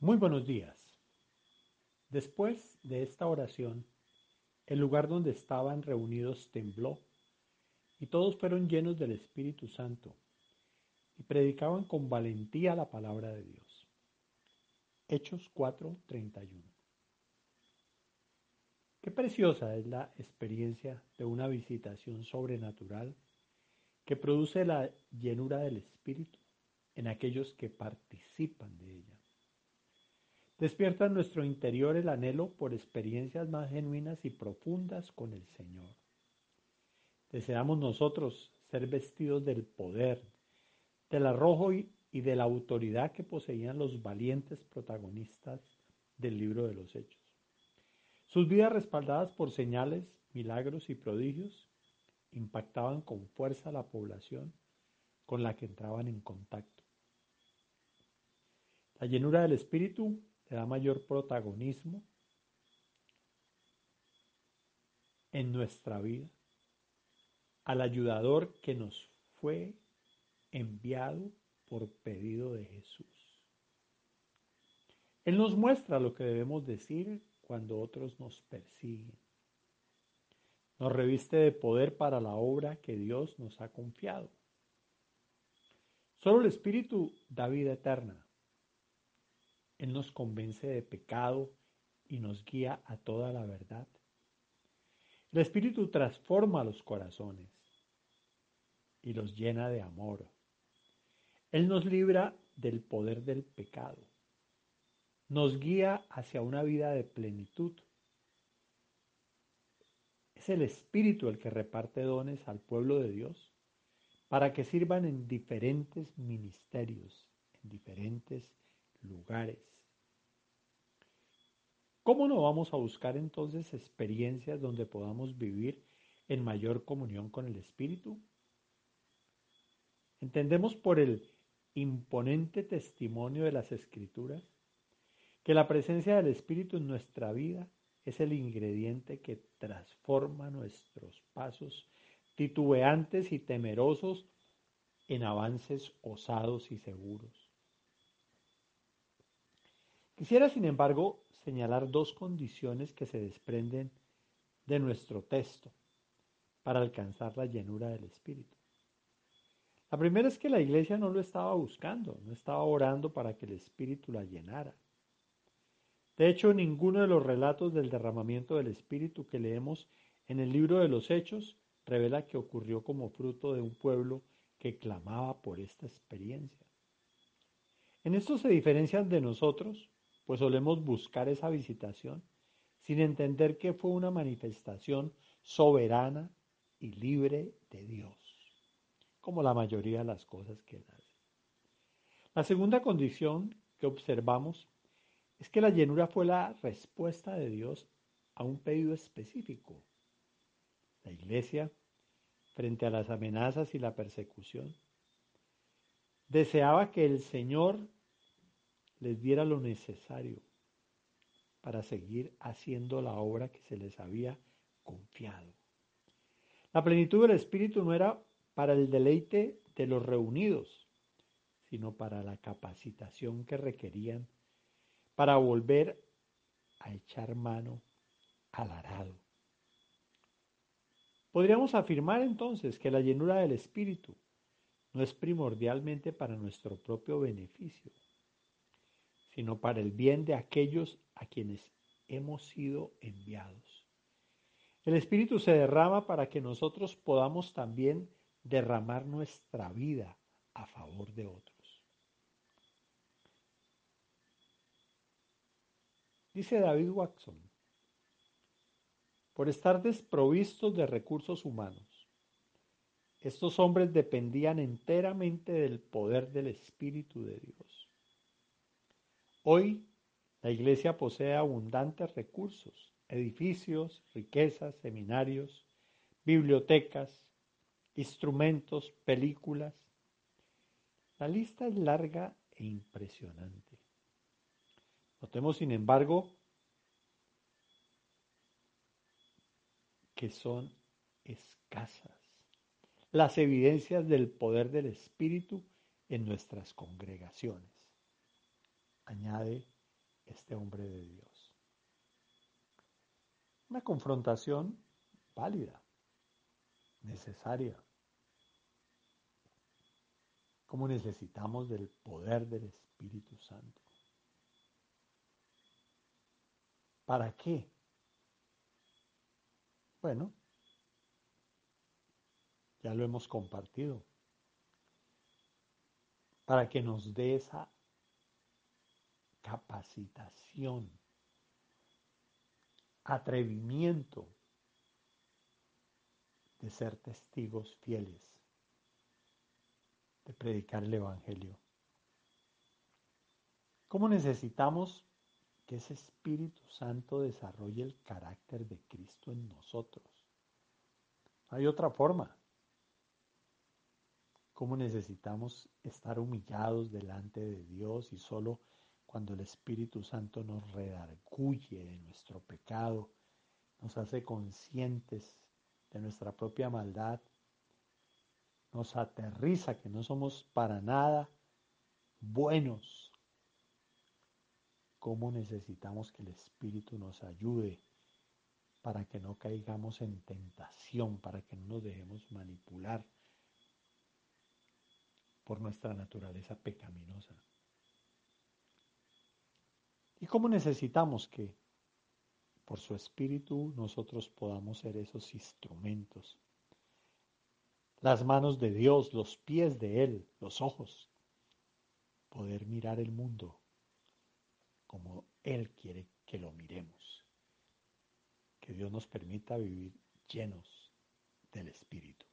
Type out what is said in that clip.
Muy buenos días. Después de esta oración, el lugar donde estaban reunidos tembló y todos fueron llenos del Espíritu Santo y predicaban con valentía la palabra de Dios. Hechos 4:31. Qué preciosa es la experiencia de una visitación sobrenatural que produce la llenura del Espíritu en aquellos que participan de ella. Despierta en nuestro interior el anhelo por experiencias más genuinas y profundas con el Señor. Deseamos nosotros ser vestidos del poder, del arrojo y, de la autoridad que poseían los valientes protagonistas del libro de los Hechos. Sus vidas respaldadas por señales, milagros y prodigios impactaban con fuerza a la población con la que entraban en contacto. La llenura del Espíritu le da mayor protagonismo en nuestra vida al ayudador que nos fue enviado por pedido de Jesús. Él nos muestra lo que debemos decir cuando otros nos persiguen. Nos reviste de poder para la obra que Dios nos ha confiado. Solo el Espíritu da vida eterna. Él nos convence de pecado y nos guía a toda la verdad. El Espíritu transforma los corazones y los llena de amor. Él nos libra del poder del pecado. Nos guía hacia una vida de plenitud. Es el Espíritu el que reparte dones al pueblo de Dios para que sirvan en diferentes ministerios, en diferentes lugares. ¿Cómo no vamos a buscar entonces experiencias donde podamos vivir en mayor comunión con el Espíritu? Entendemos por el imponente testimonio de las Escrituras que la presencia del Espíritu en nuestra vida es el ingrediente que transforma nuestros pasos titubeantes y temerosos en avances osados y seguros. Quisiera, sin embargo, señalar dos condiciones que se desprenden de nuestro texto para alcanzar la llenura del Espíritu. La primera es que la iglesia no lo estaba buscando, no estaba orando para que el Espíritu la llenara. De hecho, ninguno de los relatos del derramamiento del Espíritu que leemos en el libro de los Hechos revela que ocurrió como fruto de un pueblo que clamaba por esta experiencia. En esto se diferencian de nosotros pues solemos buscar esa visitación sin entender que fue una manifestación soberana y libre de Dios, como la mayoría de las cosas que Él. La segunda condición que observamos es que la llenura fue la respuesta de Dios a un pedido específico. La iglesia, frente a las amenazas y la persecución, deseaba que el Señor les diera lo necesario para seguir haciendo la obra que se les había confiado. La plenitud del Espíritu no era para el deleite de los reunidos, sino para la capacitación que requerían para volver a echar mano al arado. Podríamos afirmar entonces que la llenura del Espíritu no es primordialmente para nuestro propio beneficio, sino para el bien de aquellos a quienes hemos sido enviados. El Espíritu se derrama para que nosotros podamos también derramar nuestra vida a favor de otros. Dice David Watson, por estar desprovistos de recursos humanos, estos hombres dependían enteramente del poder del Espíritu de Dios. Hoy la Iglesia posee abundantes recursos, edificios, riquezas, seminarios, bibliotecas, instrumentos, películas. La lista es larga e impresionante. Notemos, sin embargo, que son escasas las evidencias del poder del Espíritu en nuestras congregaciones añade este hombre de Dios. Una confrontación válida, necesaria. Como necesitamos del poder del Espíritu Santo. ¿Para qué? Bueno, ya lo hemos compartido. Para que nos dé esa capacitación, atrevimiento de ser testigos fieles, de predicar el Evangelio. ¿Cómo necesitamos que ese Espíritu Santo desarrolle el carácter de Cristo en nosotros? Hay otra forma. ¿Cómo necesitamos estar humillados delante de Dios y solo cuando el Espíritu Santo nos redarguye de nuestro pecado, nos hace conscientes de nuestra propia maldad, nos aterriza que no somos para nada buenos. ¿Cómo necesitamos que el Espíritu nos ayude para que no caigamos en tentación, para que no nos dejemos manipular por nuestra naturaleza pecaminosa? ¿Y cómo necesitamos que por su espíritu nosotros podamos ser esos instrumentos? Las manos de Dios, los pies de Él, los ojos. Poder mirar el mundo como Él quiere que lo miremos. Que Dios nos permita vivir llenos del Espíritu.